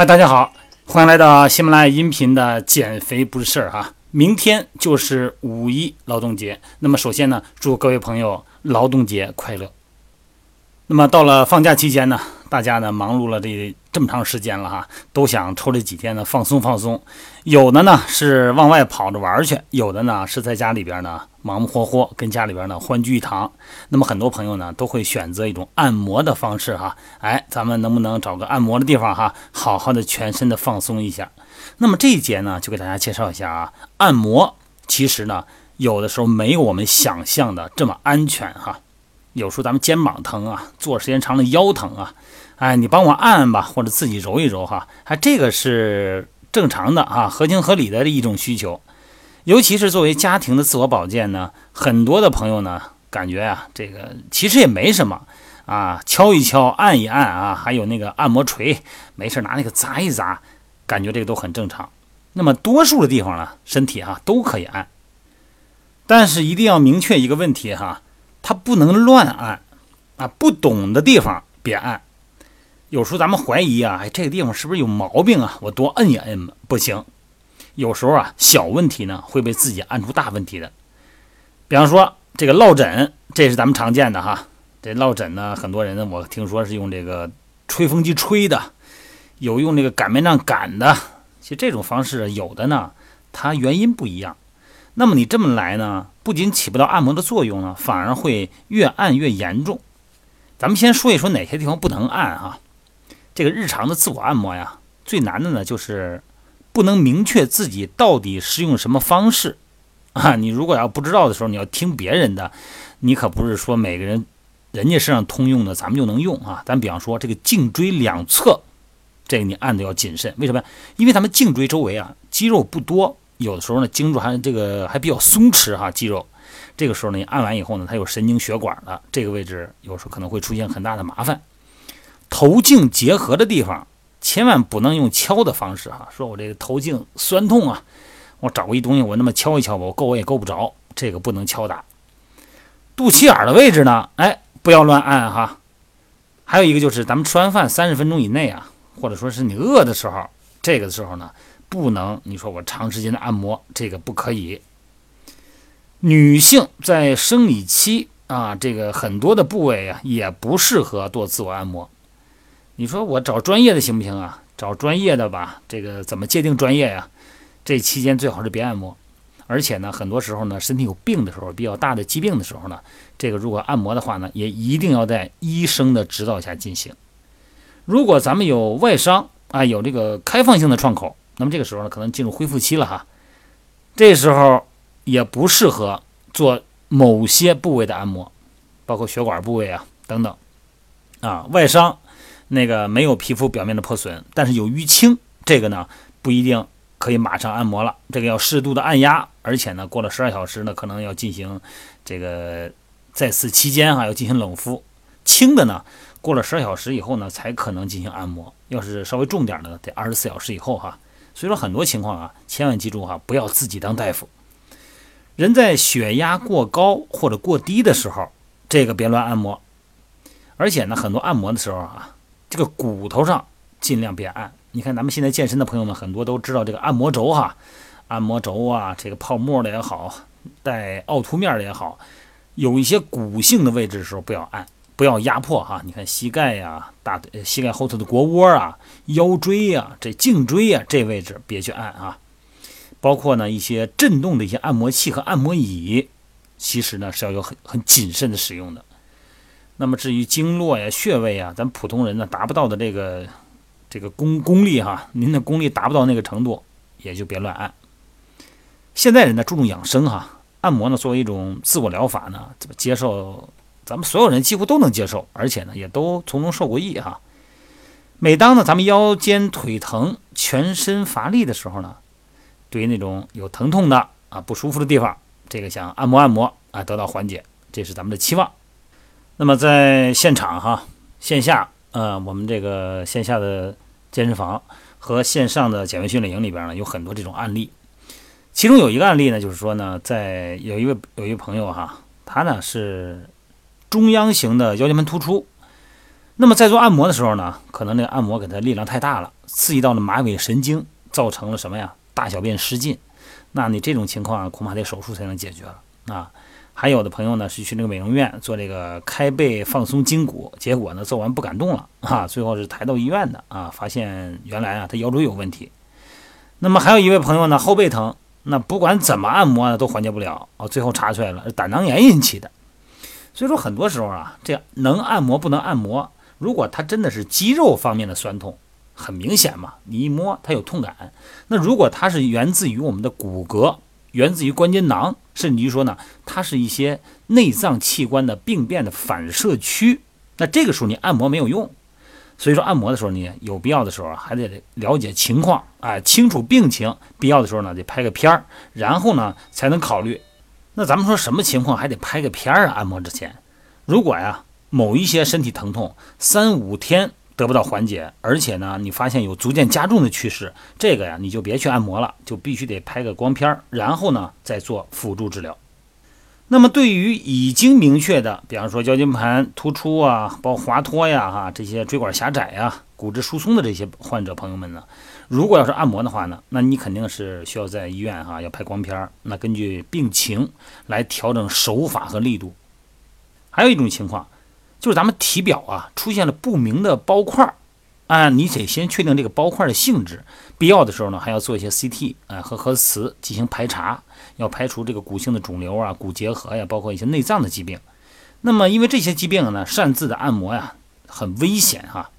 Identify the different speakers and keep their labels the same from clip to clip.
Speaker 1: 嗨，大家好，欢迎来到喜马拉雅音频的减肥不是事儿哈。明天就是五一劳动节，那么首先呢，祝各位朋友劳动节快乐。那么到了放假期间呢，大家呢忙碌了这这么长时间了哈，都想抽这几天呢放松放松。有的呢是往外跑着玩去，有的呢是在家里边呢忙忙活活，跟家里边呢欢聚一堂。那么很多朋友呢都会选择一种按摩的方式哈，哎，咱们能不能找个按摩的地方哈，好好的全身的放松一下？那么这一节呢就给大家介绍一下啊，按摩其实呢有的时候没有我们想象的这么安全哈。有时候咱们肩膀疼啊，坐时间长了腰疼啊，哎，你帮我按按吧，或者自己揉一揉哈，还这个是正常的啊，合情合理的一种需求。尤其是作为家庭的自我保健呢，很多的朋友呢感觉啊，这个其实也没什么啊，敲一敲，按一按啊，还有那个按摩锤，没事拿那个砸一砸，感觉这个都很正常。那么多数的地方呢，身体哈都可以按，但是一定要明确一个问题哈。它不能乱按啊，不懂的地方别按。有时候咱们怀疑啊，哎，这个地方是不是有毛病啊？我多摁一摁，不行。有时候啊，小问题呢会被自己按出大问题的。比方说这个落枕，这是咱们常见的哈。这落枕呢，很多人呢，我听说是用这个吹风机吹的，有用这个擀面杖擀的。其实这种方式有的呢，它原因不一样。那么你这么来呢，不仅起不到按摩的作用呢，反而会越按越严重。咱们先说一说哪些地方不能按啊？这个日常的自我按摩呀，最难的呢就是不能明确自己到底是用什么方式啊。你如果要不知道的时候，你要听别人的，你可不是说每个人人家身上通用的，咱们就能用啊。咱比方说这个颈椎两侧，这个你按的要谨慎。为什么？因为咱们颈椎周围啊肌肉不多。有的时候呢，经络还这个还比较松弛哈，肌肉，这个时候呢，你按完以后呢，它有神经血管的这个位置，有时候可能会出现很大的麻烦。头颈结合的地方，千万不能用敲的方式哈，说我这个头颈酸痛啊，我找个一东西我那么敲一敲吧，我够我也够不着，这个不能敲打。肚脐眼的位置呢，哎，不要乱按哈。还有一个就是咱们吃完饭三十分钟以内啊，或者说是你饿的时候，这个时候呢。不能，你说我长时间的按摩，这个不可以。女性在生理期啊，这个很多的部位啊，也不适合做自我按摩。你说我找专业的行不行啊？找专业的吧，这个怎么界定专业呀？这期间最好是别按摩。而且呢，很多时候呢，身体有病的时候，比较大的疾病的时候呢，这个如果按摩的话呢，也一定要在医生的指导下进行。如果咱们有外伤啊，有这个开放性的创口。那么这个时候呢，可能进入恢复期了哈，这时候也不适合做某些部位的按摩，包括血管部位啊等等啊。外伤那个没有皮肤表面的破损，但是有淤青，这个呢不一定可以马上按摩了，这个要适度的按压，而且呢过了十二小时呢，可能要进行这个在此期间哈要进行冷敷。轻的呢，过了十二小时以后呢，才可能进行按摩。要是稍微重点的，得二十四小时以后哈。所以说很多情况啊，千万记住哈，不要自己当大夫。人在血压过高或者过低的时候，这个别乱按摩。而且呢，很多按摩的时候啊，这个骨头上尽量别按。你看咱们现在健身的朋友们很多都知道这个按摩轴哈，按摩轴啊，这个泡沫的也好，带凹凸面的也好，有一些骨性的位置的时候不要按。不要压迫哈，你看膝盖呀、大腿、膝盖后头的腘窝啊、腰椎呀、这颈椎呀这位置别去按啊。包括呢一些震动的一些按摩器和按摩椅，其实呢是要有很很谨慎的使用的。那么至于经络呀、穴位呀，咱普通人呢达不到的这个这个功功力哈，您的功力达不到那个程度，也就别乱按。现在人呢注重养生哈，按摩呢作为一种自我疗法呢，怎么接受？咱们所有人几乎都能接受，而且呢，也都从中受过益哈。每当呢，咱们腰肩腿疼、全身乏力的时候呢，对于那种有疼痛的啊、不舒服的地方，这个想按摩按摩啊，得到缓解，这是咱们的期望。那么在现场哈，线下呃，我们这个线下的健身房和线上的减肥训练营里边呢，有很多这种案例。其中有一个案例呢，就是说呢，在有一位有一位朋友哈，他呢是。中央型的腰间盘突出，那么在做按摩的时候呢，可能那个按摩给它力量太大了，刺激到了马尾神经，造成了什么呀？大小便失禁。那你这种情况恐怕得手术才能解决了啊。还有的朋友呢是去那个美容院做这个开背放松筋骨，结果呢做完不敢动了啊，最后是抬到医院的啊，发现原来啊他腰椎有问题。那么还有一位朋友呢后背疼，那不管怎么按摩呢都缓解不了哦，最后查出来了是胆囊炎引起的。所以说很多时候啊，这能按摩不能按摩，如果他真的是肌肉方面的酸痛，很明显嘛，你一摸它有痛感。那如果它是源自于我们的骨骼。源自于关节囊，甚至于说呢，它是一些内脏器官的病变的反射区。那这个时候你按摩没有用，所以说按摩的时候你有必要的时候还得了解情况，哎，清楚病情，必要的时候呢得拍个片儿，然后呢才能考虑。那咱们说什么情况还得拍个片儿啊？按摩之前，如果呀某一些身体疼痛三五天。得不到缓解，而且呢，你发现有逐渐加重的趋势，这个呀，你就别去按摩了，就必须得拍个光片儿，然后呢，再做辅助治疗。那么，对于已经明确的，比方说腰间盘突出啊，包括滑脱呀，哈，这些椎管狭窄呀、骨质疏松的这些患者朋友们呢，如果要是按摩的话呢，那你肯定是需要在医院哈要拍光片儿，那根据病情来调整手法和力度。还有一种情况。就是咱们体表啊出现了不明的包块儿，啊，你得先确定这个包块的性质，必要的时候呢还要做一些 CT 啊和核磁进行排查，要排除这个骨性的肿瘤啊、骨结核呀，包括一些内脏的疾病。那么因为这些疾病呢，擅自的按摩呀很危险哈。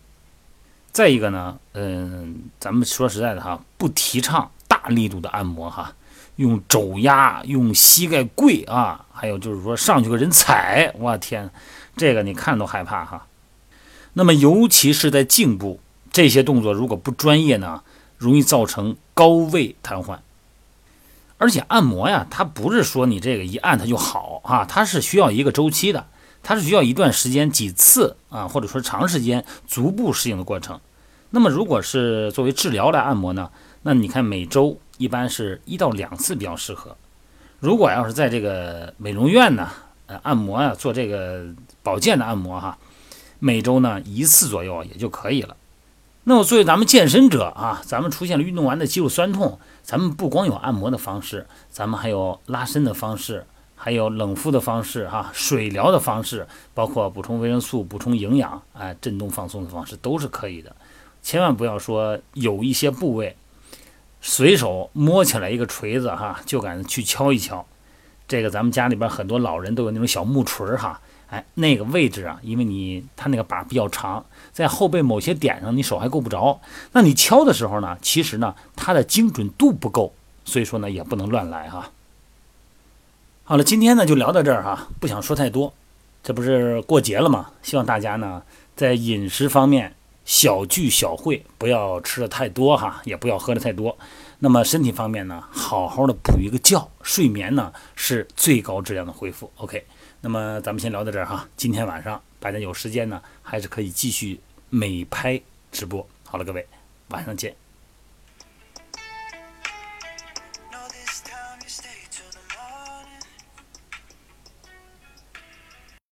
Speaker 1: 再一个呢，嗯，咱们说实在的哈，不提倡大力度的按摩哈，用肘压、用膝盖跪啊，还有就是说上去个人踩，我天！这个你看都害怕哈，那么尤其是在颈部，这些动作如果不专业呢，容易造成高位瘫痪。而且按摩呀，它不是说你这个一按它就好啊，它是需要一个周期的，它是需要一段时间几次啊，或者说长时间逐步适应的过程。那么如果是作为治疗来按摩呢，那你看每周一般是一到两次比较适合。如果要是在这个美容院呢，按摩呀，做这个。保健的按摩哈，每周呢一次左右也就可以了。那么作为咱们健身者啊，咱们出现了运动完的肌肉酸痛，咱们不光有按摩的方式，咱们还有拉伸的方式，还有冷敷的方式哈，水疗的方式，包括补充维生素、补充营养，哎，震动放松的方式都是可以的。千万不要说有一些部位随手摸起来一个锤子哈，就敢去敲一敲。这个咱们家里边很多老人都有那种小木锤哈。哎，那个位置啊，因为你它那个把比较长，在后背某些点上，你手还够不着。那你敲的时候呢，其实呢，它的精准度不够，所以说呢，也不能乱来哈。好了，今天呢就聊到这儿哈，不想说太多。这不是过节了吗？希望大家呢在饮食方面小聚小会，不要吃的太多哈，也不要喝的太多。那么身体方面呢，好好的补一个觉，睡眠呢是最高质量的恢复。OK。那么咱们先聊到这儿哈，今天晚上大家有时间呢，还是可以继续美拍直播。好了，各位，晚上见。